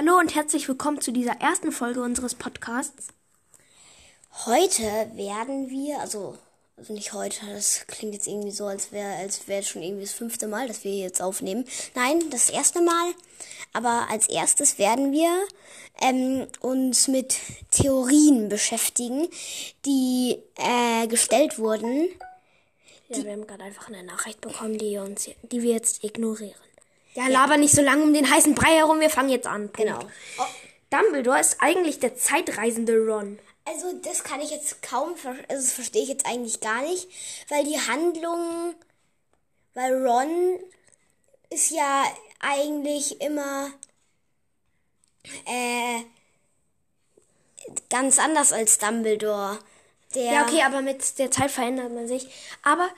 Hallo und herzlich willkommen zu dieser ersten Folge unseres Podcasts. Heute werden wir, also, also nicht heute, das klingt jetzt irgendwie so, als wäre als wäre schon irgendwie das fünfte Mal, dass wir jetzt aufnehmen. Nein, das erste Mal. Aber als erstes werden wir ähm, uns mit Theorien beschäftigen, die äh, gestellt wurden. Ja, wir haben gerade einfach eine Nachricht bekommen, die, uns, die wir jetzt ignorieren. Ja, laber nicht so lange um den heißen Brei herum, wir fangen jetzt an. Punkt. Genau. Oh, Dumbledore ist eigentlich der zeitreisende Ron. Also das kann ich jetzt kaum, also das verstehe ich jetzt eigentlich gar nicht, weil die Handlung, weil Ron ist ja eigentlich immer äh, ganz anders als Dumbledore. Der Ja, okay, aber mit der Zeit verändert man sich. Aber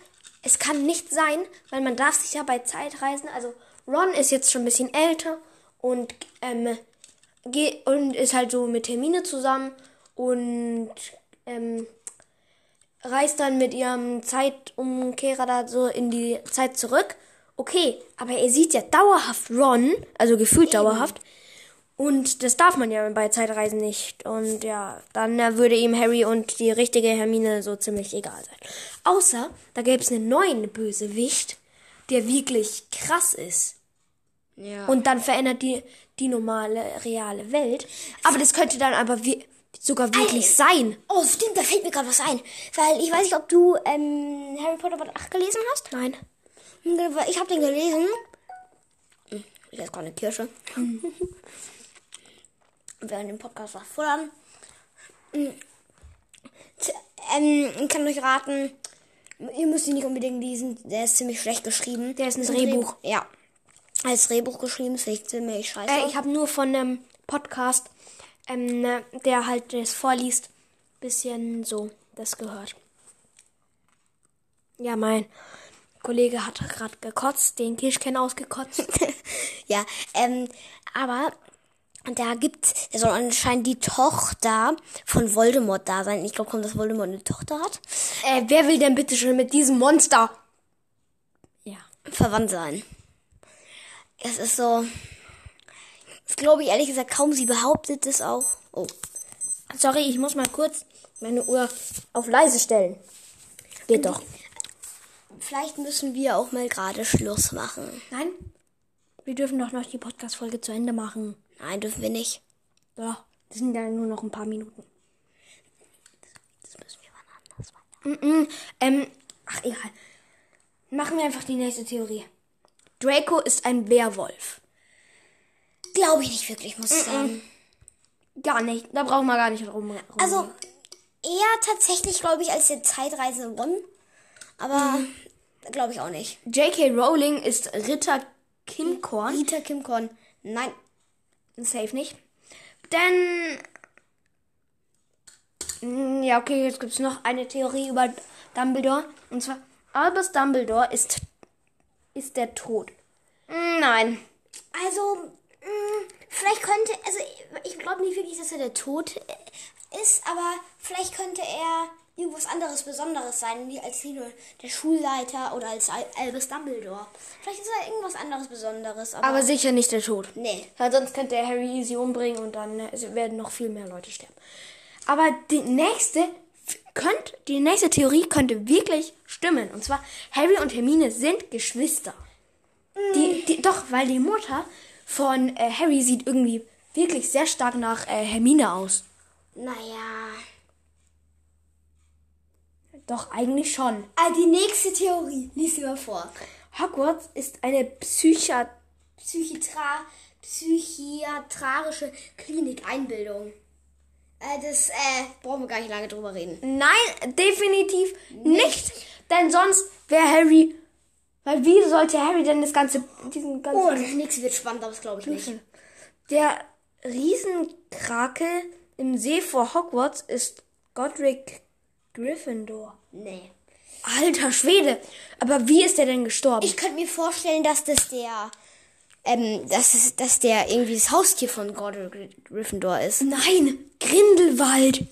es kann nicht sein, weil man darf sich ja bei Zeitreisen, also Ron ist jetzt schon ein bisschen älter und, ähm, und ist halt so mit Hermine zusammen und ähm, reist dann mit ihrem Zeitumkehrer da so in die Zeit zurück. Okay, aber er sieht ja dauerhaft Ron, also gefühlt dauerhaft. Und das darf man ja bei Zeitreisen nicht. Und ja, dann äh, würde ihm Harry und die richtige Hermine so ziemlich egal sein. Außer, da gäbe es einen neuen Bösewicht, der wirklich krass ist. Ja. Und dann verändert die, die normale, reale Welt. Aber das könnte dann aber wie, sogar wirklich sein. Oh, stimmt, da fällt mir gerade was ein. Weil ich weiß nicht, ob du ähm, Harry Potter Band 8 gelesen hast. Nein. Ich habe den gelesen. Hm, Ich esse gerade eine Kirsche. Während dem Podcast was futtern. Hm. T- Ähm, ich kann euch raten, ihr müsst ihn nicht unbedingt lesen. Der ist ziemlich schlecht geschrieben. Der ist ein Ist Drehbuch. Ja. Als Drehbuch geschrieben, echt ziemlich scheiße. Äh, ich habe nur von einem Podcast, ähm, ne, der halt das vorliest, bisschen so das gehört. Ja, mein Kollege hat gerade gekotzt, den Kirschkern ausgekotzt. ja, ähm, aber da gibt's, da soll anscheinend die Tochter von Voldemort da sein. Ich glaube, dass Voldemort eine Tochter hat. äh, wer will denn bitte schon mit diesem Monster? Ja. Verwandt sein. Es ist so. Das glaube ich ehrlich gesagt kaum. Sie behauptet es auch. Oh. Sorry, ich muss mal kurz meine Uhr auf leise stellen. Geht doch. Vielleicht müssen wir auch mal gerade Schluss machen. Nein? Wir dürfen doch noch die Podcast-Folge zu Ende machen. Nein, dürfen wir nicht. Doch, das sind ja nur noch ein paar Minuten. Das müssen wir wann anders weiter. Mm, ähm, ach egal. Machen wir einfach die nächste Theorie. Draco ist ein Werwolf. Glaube ich nicht wirklich, muss ich sagen. Gar nicht. Da brauchen wir gar nicht rum. rum. Also, eher tatsächlich, glaube ich, als der Zeitreisende Ron. Aber glaube ich auch nicht. J.K. Rowling ist Ritter Kimcorn. Rita Kim Korn. Nein. Safe nicht. Denn. Mm, Ja, okay, jetzt gibt es noch eine Theorie über Dumbledore. Und zwar, Albus Dumbledore ist, ist der Tod. Mm, Nein. Also, mh, vielleicht könnte, also ich glaube nicht wirklich, dass er der Tod äh, ist, aber vielleicht könnte er irgendwas anderes Besonderes sein, wie als nur der Schulleiter oder als Al Albus Dumbledore. Vielleicht ist er irgendwas anderes Besonderes, aber, Aber sicher nicht der Tod. nee. Weil sonst könnte er Harry easy umbringen und dann äh, werden noch viel mehr Leute sterben. Aber die nächste könnte, die nächste Theorie könnte wirklich stimmen. Und zwar, Harry und Hermine sind Geschwister. Die, die, doch, weil die Mutter von äh, Harry sieht irgendwie wirklich sehr stark nach äh, Hermine aus. Naja. Doch, eigentlich schon. Ah, die nächste Theorie, lies sie mal vor. Hogwarts ist eine Psychiat Psychitra psychiatrarische Klinik Einbildung. Äh, das, äh, brauchen wir gar nicht lange drüber reden. Nein, definitiv nicht. Denn sonst wäre Harry. Weil wie sollte Harry denn das ganze. diesen ganzen. Oh, das nächste wird spannend, aber das glaube ich nicht. Der Riesenkrake im See vor Hogwarts ist Godric Gryffindor. Nee. Alter Schwede. Aber wie ist der denn gestorben? Ich könnte mir vorstellen, dass das der, ähm, dass, es, dass der irgendwie das Haustier von Godric Gryffindor ist. Nein, Grindelwald.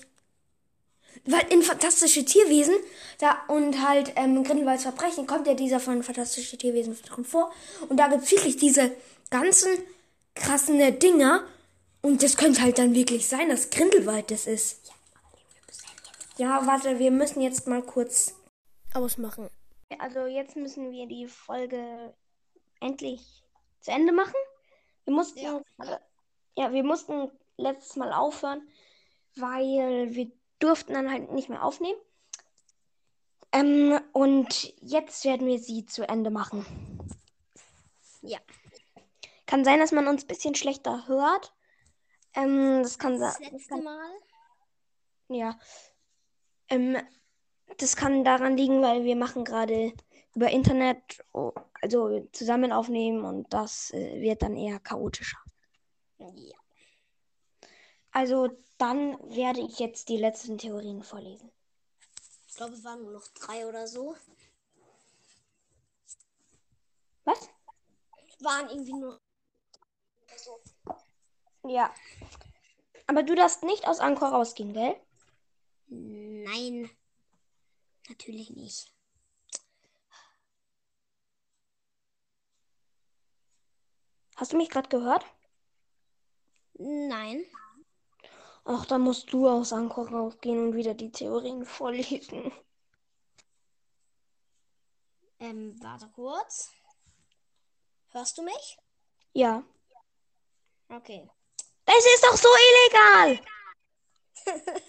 Weil in Fantastische Tierwesen, da und halt ähm, Grindelwalds Verbrechen kommt ja dieser von Fantastische Tierwesen drin vor. Und da gibt's wirklich diese ganzen krassen Dinger, Und das könnte halt dann wirklich sein, dass Grindelwald das ist. Ja, warte, wir müssen jetzt mal kurz ausmachen. Also jetzt müssen wir die Folge endlich zu Ende machen. Wir mussten Ja. ja, wir mussten letztes Mal aufhören, weil wir durften dann halt nicht mehr aufnehmen. Ähm, und jetzt werden wir sie zu Ende machen. Ja. Kann sein, dass man uns ein bisschen schlechter hört. Ähm, das kann Das sein. letzte Mal. Ja. Ähm, das kann daran liegen, weil wir machen gerade über Internet, also zusammen aufnehmen und das äh, wird dann eher chaotischer. Ja. Also dann werde ich jetzt die letzten Theorien vorlesen. Ich glaube, es waren nur noch drei oder so. Was? Es waren irgendwie nur. Ja. Aber du darfst nicht aus Angkor rausgehen, gell? Nein. Natürlich nicht. Hast du mich gerade gehört? Nein. Ach, dann musst du aus Angkor rausgehen und wieder die Theorien vorlesen. Ähm, warte kurz. Hörst du mich? Ja. Okay. Das ist doch so illegal!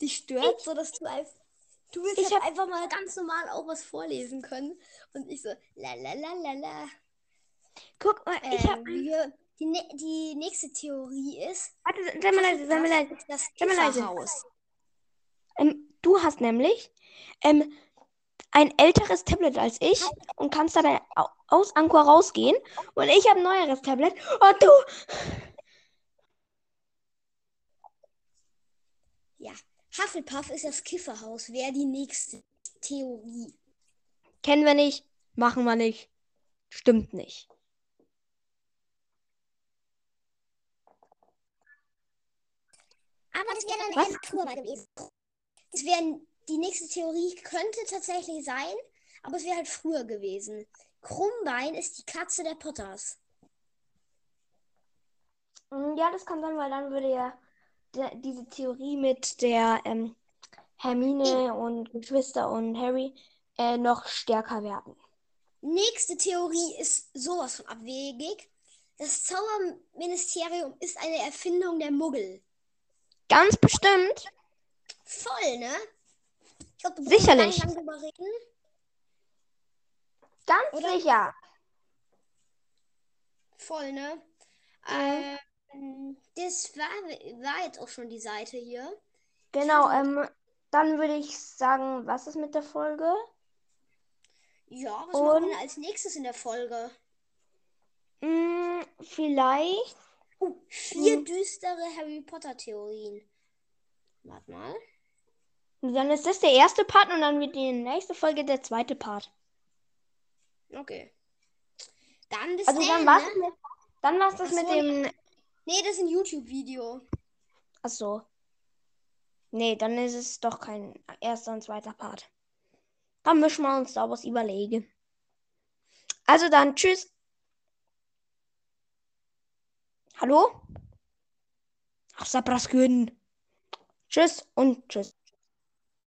Dich stört so, dass du einfach. Du willst Ich halt hab- einfach mal ganz normal auch was vorlesen können. Und ich so, la la la la la. Guck mal, ich Ähm, hab. wir, die, ne die nächste Theorie ist. Warte, sei mal leise, sei mal leise. Das Sei mal leise. Ähm, du hast nämlich ähm, ein älteres Tablet als ich und kannst dabei au- aus Angkor rausgehen. Und ich habe ein neueres Tablet. Und du. Ja. Hufflepuff ist das Kifferhaus. Wäre die nächste Theorie. Kennen wir nicht. Machen wir nicht. Stimmt nicht. Aber das wäre dann mal gewesen. Das wäre die nächste Theorie könnte tatsächlich sein, aber es wäre halt früher gewesen. Krummbein ist die Katze der Potters. Mm, Ja, das kann sein, weil dann würde ja diese Theorie mit der ähm, Hermine und Geschwister und Harry äh, noch stärker werden. Nächste Theorie ist sowas von abwegig. Das Zauberministerium ist eine Erfindung der Muggel. Ganz bestimmt. Voll, ne? Ich glaube, du Sicherlich. lang drüber reden. Ganz Oder? sicher. Voll, ne? Ähm, das war, war jetzt auch schon die Seite hier. Genau, ähm, dann würde ich sagen, was ist mit der Folge? Ja, was machen Und? wir als nächstes in der Folge? Mm, vielleicht. Oh, vier Hm. düstere Harry Potter Theorien. Warte mal. Dann ist das der erste Part und dann wird die nächste Folge der zweite Part. Okay. Dann bis Also dann, war's ne? das mit, dann war's das Ach mit so. dem. Nee, das ist ein YouTube-Video. Ach so. Nee, dann ist es doch kein erster und zweiter Part. Dann müssen wir uns da was überlegen. Also dann, tschüss. Hallo? Ach, Sabraskün. Tschüss und tschüss.